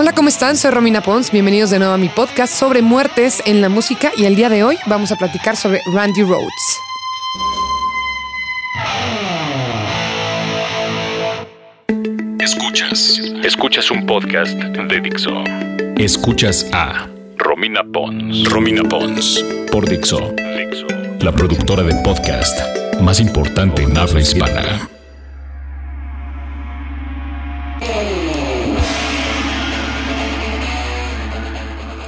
Hola, ¿cómo están? Soy Romina Pons. Bienvenidos de nuevo a mi podcast sobre muertes en la música y el día de hoy vamos a platicar sobre Randy Rhodes. Escuchas. Escuchas un podcast de Dixo. Escuchas a Romina Pons. Romina Pons. Por Dixo. Dixo. La productora de podcast más importante en habla hispana.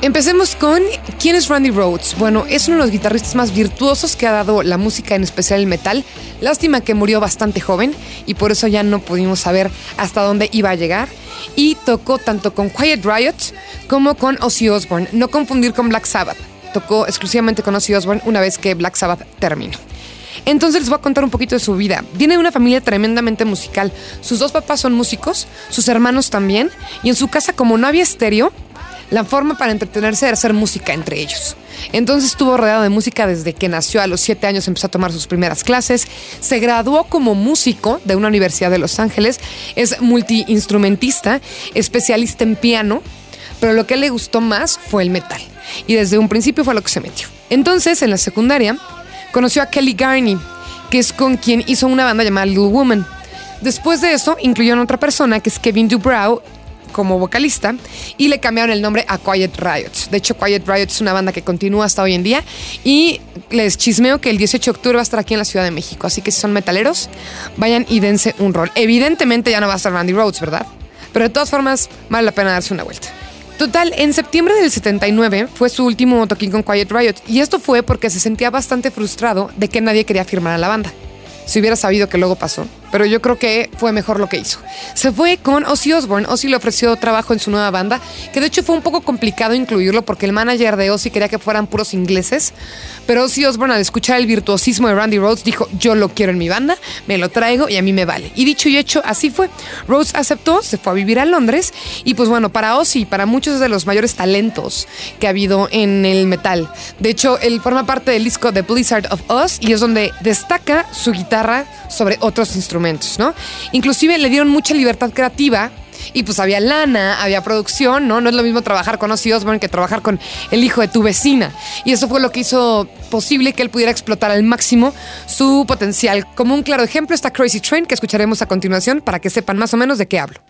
Empecemos con quién es Randy Rhodes. Bueno, es uno de los guitarristas más virtuosos que ha dado la música, en especial el metal. Lástima que murió bastante joven y por eso ya no pudimos saber hasta dónde iba a llegar. Y tocó tanto con Quiet Riot como con Ozzy Osbourne. No confundir con Black Sabbath. Tocó exclusivamente con Ozzy Osbourne una vez que Black Sabbath terminó. Entonces les voy a contar un poquito de su vida. Viene de una familia tremendamente musical. Sus dos papás son músicos, sus hermanos también, y en su casa como no había estéreo, la forma para entretenerse era hacer música entre ellos. Entonces estuvo rodeado de música desde que nació a los siete años, empezó a tomar sus primeras clases, se graduó como músico de una universidad de Los Ángeles, es multiinstrumentista, especialista en piano, pero lo que le gustó más fue el metal. Y desde un principio fue lo que se metió. Entonces, en la secundaria, conoció a Kelly Garney, que es con quien hizo una banda llamada Little Woman. Después de eso, incluyó a otra persona, que es Kevin Dubrow, como vocalista y le cambiaron el nombre a Quiet Riot. De hecho, Quiet Riot es una banda que continúa hasta hoy en día y les chismeo que el 18 de octubre va a estar aquí en la Ciudad de México. Así que si son metaleros, vayan y dense un rol. Evidentemente ya no va a estar Randy Rhodes, ¿verdad? Pero de todas formas, vale la pena darse una vuelta. Total, en septiembre del 79 fue su último toquín con Quiet Riot y esto fue porque se sentía bastante frustrado de que nadie quería firmar a la banda. Si hubiera sabido que luego pasó, pero yo creo que fue mejor lo que hizo. Se fue con Ozzy Osbourne. Ozzy le ofreció trabajo en su nueva banda, que de hecho fue un poco complicado incluirlo porque el manager de Ozzy quería que fueran puros ingleses, pero Ozzy Osbourne al escuchar el virtuosismo de Randy Rhodes dijo, yo lo quiero en mi banda, me lo traigo y a mí me vale. Y dicho y hecho, así fue. Rhodes aceptó, se fue a vivir a Londres y pues bueno, para Ozzy, para muchos de los mayores talentos que ha habido en el metal. De hecho, él forma parte del disco The Blizzard of Oz y es donde destaca su guitarra sobre otros instrumentos, ¿no? Inclusive le dieron mucha libertad creativa y pues había lana, había producción, ¿no? No es lo mismo trabajar con Ozzy Osbourne que trabajar con el hijo de tu vecina. Y eso fue lo que hizo posible que él pudiera explotar al máximo su potencial. Como un claro ejemplo está Crazy Train, que escucharemos a continuación para que sepan más o menos de qué hablo.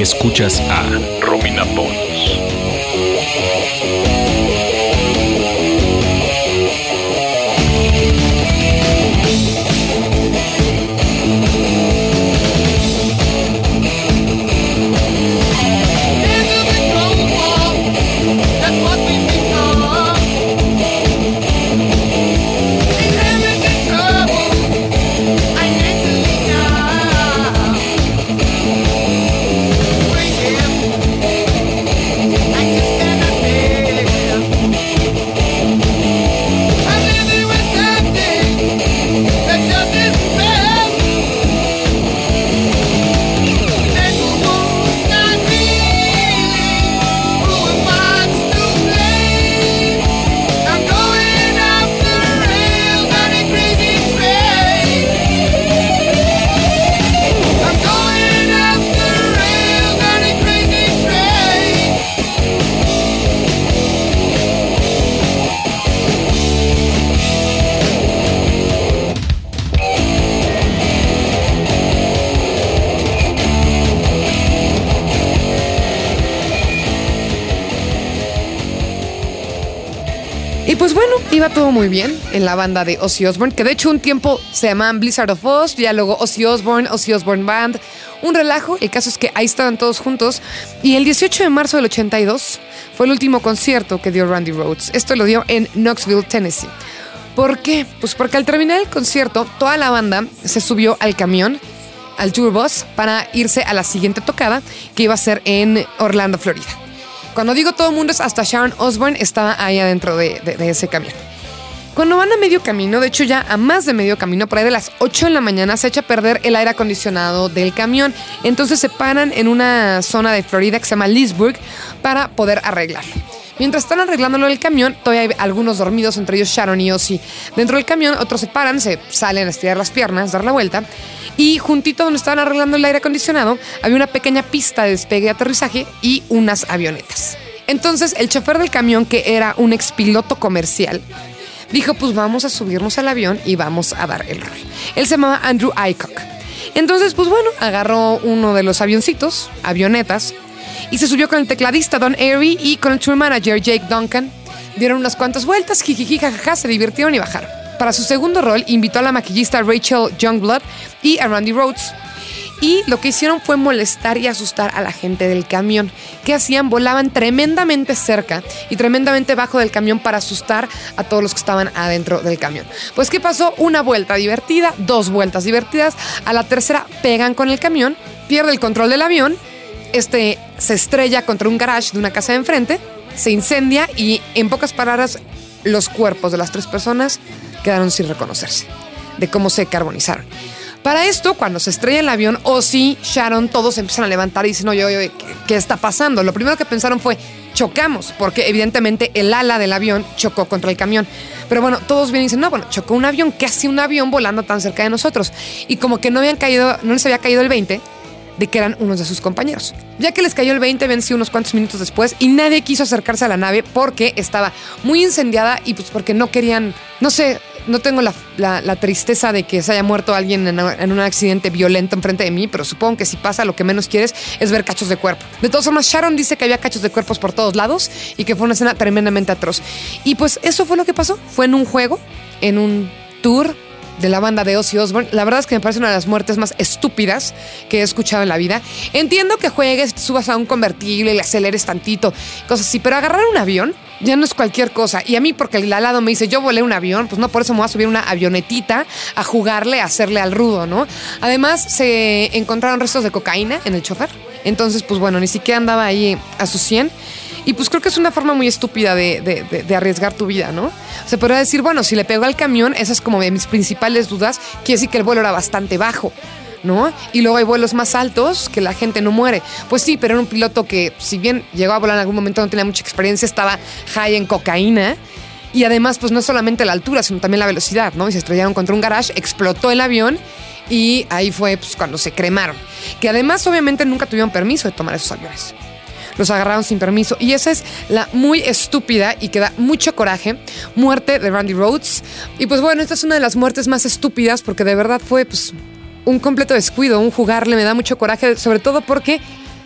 Escuchas a Romina. Pues bueno, iba todo muy bien en la banda de Ozzy Osbourne, que de hecho un tiempo se llamaban Blizzard of Oz, ya luego Ozzy Osbourne, Ozzy Osbourne Band, un relajo. El caso es que ahí estaban todos juntos. Y el 18 de marzo del 82 fue el último concierto que dio Randy Rhodes. Esto lo dio en Knoxville, Tennessee. ¿Por qué? Pues porque al terminar el concierto, toda la banda se subió al camión, al tour bus, para irse a la siguiente tocada, que iba a ser en Orlando, Florida. Cuando digo todo el mundo es hasta Sharon Osbourne estaba ahí adentro de, ese camión. Cuando van a medio camino, de hecho ya a más de medio camino, por ahí de las 8 de la mañana, se echa a perder el aire acondicionado del camión. Entonces se paran en una zona de Florida que se llama Leesburg para poder arreglarlo. Mientras están arreglándolo el camión, todavía hay algunos dormidos, entre ellos Sharon y Ozzy. Dentro del camión, otros se paran, se salen a estirar las piernas, dar la vuelta. Y juntito donde estaban arreglando el aire acondicionado, había una pequeña pista de despegue y aterrizaje y unas avionetas. Entonces, el chofer del camión, que era un expiloto comercial, dijo, pues vamos a subirnos al avión y vamos a dar el rol. Él se llamaba Andrew Aycock. Entonces, pues bueno, agarró uno de los avioncitos, avionetas, y se subió con el tecladista Don Airy y con el tour manager Jake Duncan. Dieron unas cuantas vueltas, jijiji, jajaja, se divirtieron y bajaron. Para su segundo rol, invitó a la maquillista Rachel Youngblood y a Randy Rhodes. Y lo que hicieron fue molestar y asustar a la gente del camión. ¿Qué hacían? Volaban tremendamente cerca y tremendamente bajo del camión para asustar a todos los que estaban adentro del camión. Pues, ¿qué pasó? Una vuelta divertida, dos vueltas divertidas. A la tercera pegan con el camión, pierde el control del avión este se estrella contra un garage de una casa de enfrente, se incendia y en pocas palabras los cuerpos de las tres personas quedaron sin reconocerse de cómo se carbonizaron. Para esto, cuando se estrella el avión, Ozzy, Sharon, todos empiezan a levantar y dicen, oye, oye, ¿qué, ¿qué, está pasando? Lo primero que pensaron fue, chocamos, porque evidentemente el ala del avión chocó contra el camión. Pero bueno, todos vienen y dicen, no, bueno, chocó un avión, ¿qué hace un avión volando tan cerca de nosotros? Y como que no habían caído, no les había caído el 20, de que eran unos de sus compañeros. Ya que les cayó el 20, venció unos cuantos minutos después y nadie quiso acercarse a la nave porque estaba muy incendiada y pues porque no querían, no sé, no tengo la, tristeza de que se haya muerto alguien en, en, un accidente violento enfrente de mí, pero supongo que si pasa lo que menos quieres es ver cachos de cuerpo. De todas formas, Sharon dice que había cachos de cuerpos por todos lados y que fue una escena tremendamente atroz. Y pues eso fue lo que pasó. Fue en un juego, en un tour de la banda de Ozzy Osbourne. La verdad es que me parece una de las muertes más estúpidas que he escuchado en la vida. Entiendo que juegues, subas a un convertible y le aceleres tantito, cosas así, pero agarrar un avión ya no es cualquier cosa. Y a mí, porque el al lado me dice, yo volé un avión, pues no, por eso me voy a subir una avionetita a jugarle, a hacerle al rudo, ¿no? Además, se encontraron restos de cocaína en el chofer. Entonces, pues bueno, ni siquiera andaba ahí a su 100. Y pues creo que es una forma muy estúpida de, arriesgar tu vida, ¿no? Se podría decir, bueno, si le pegó al camión, esa es como de mis principales dudas, quiere decir que el vuelo era bastante bajo. ¿no? Y luego hay vuelos más altos que la gente no muere. Pues sí, pero era un piloto que, si bien llegó a volar en algún momento, no tenía mucha experiencia, estaba high en cocaína. Y además, pues no solamente la altura, sino también la velocidad, ¿no? Y se estrellaron contra un garage, explotó el avión y ahí fue pues, cuando se cremaron. Que además, obviamente, nunca tuvieron permiso de tomar esos aviones los agarraron sin permiso. Y esa es la muy estúpida y que da mucho coraje, muerte de Randy Rhodes. Y pues bueno, esta es una de las muertes más estúpidas porque de verdad fue pues un completo descuido, un jugarle, me da mucho coraje, sobre todo porque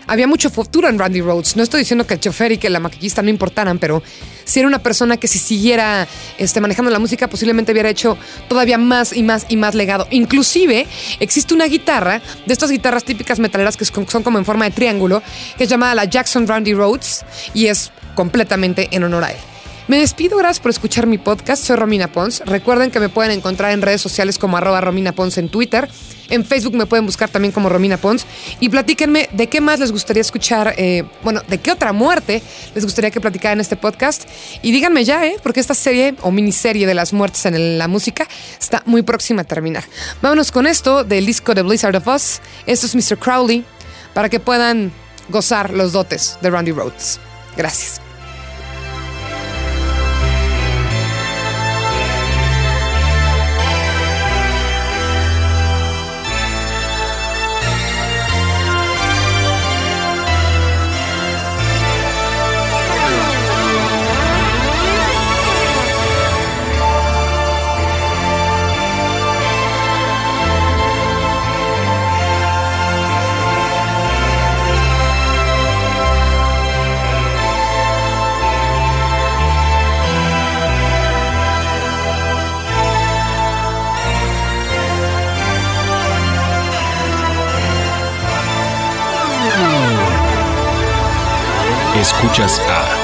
había mucho futuro en Randy Rhodes. No estoy diciendo que el chofer y que la maquillista no importaran, pero si era una persona que si siguiera este, manejando la música posiblemente hubiera hecho todavía más y más y más legado. Inclusive existe una guitarra, de estas guitarras típicas metaleras que son como en forma de triángulo, que es llamada la Jackson Randy Rhodes y es completamente en honor a él. Me despido, gracias por escuchar mi podcast. Soy Romina Pons. Recuerden que me pueden encontrar en redes sociales como arroba Romina Pons en Twitter. En Facebook me pueden buscar también como Romina Pons. Y platíquenme de qué más les gustaría escuchar, eh, bueno, de qué otra muerte les gustaría que platicara en este podcast. Y díganme ya, ¿eh? Porque esta serie o miniserie de las muertes en la música está muy próxima a terminar. Vámonos con esto del disco de Blizzard of Us. Esto es Mr. Crowley para que puedan gozar los dotes de Randy Rhodes. Gracias. Escuchas a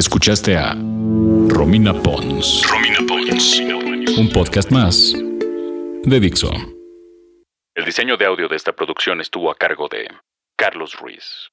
Escuchaste a Romina Pons. Romina Pons. Un podcast más de Dixo. El diseño de audio de esta producción estuvo a cargo de Carlos Ruiz.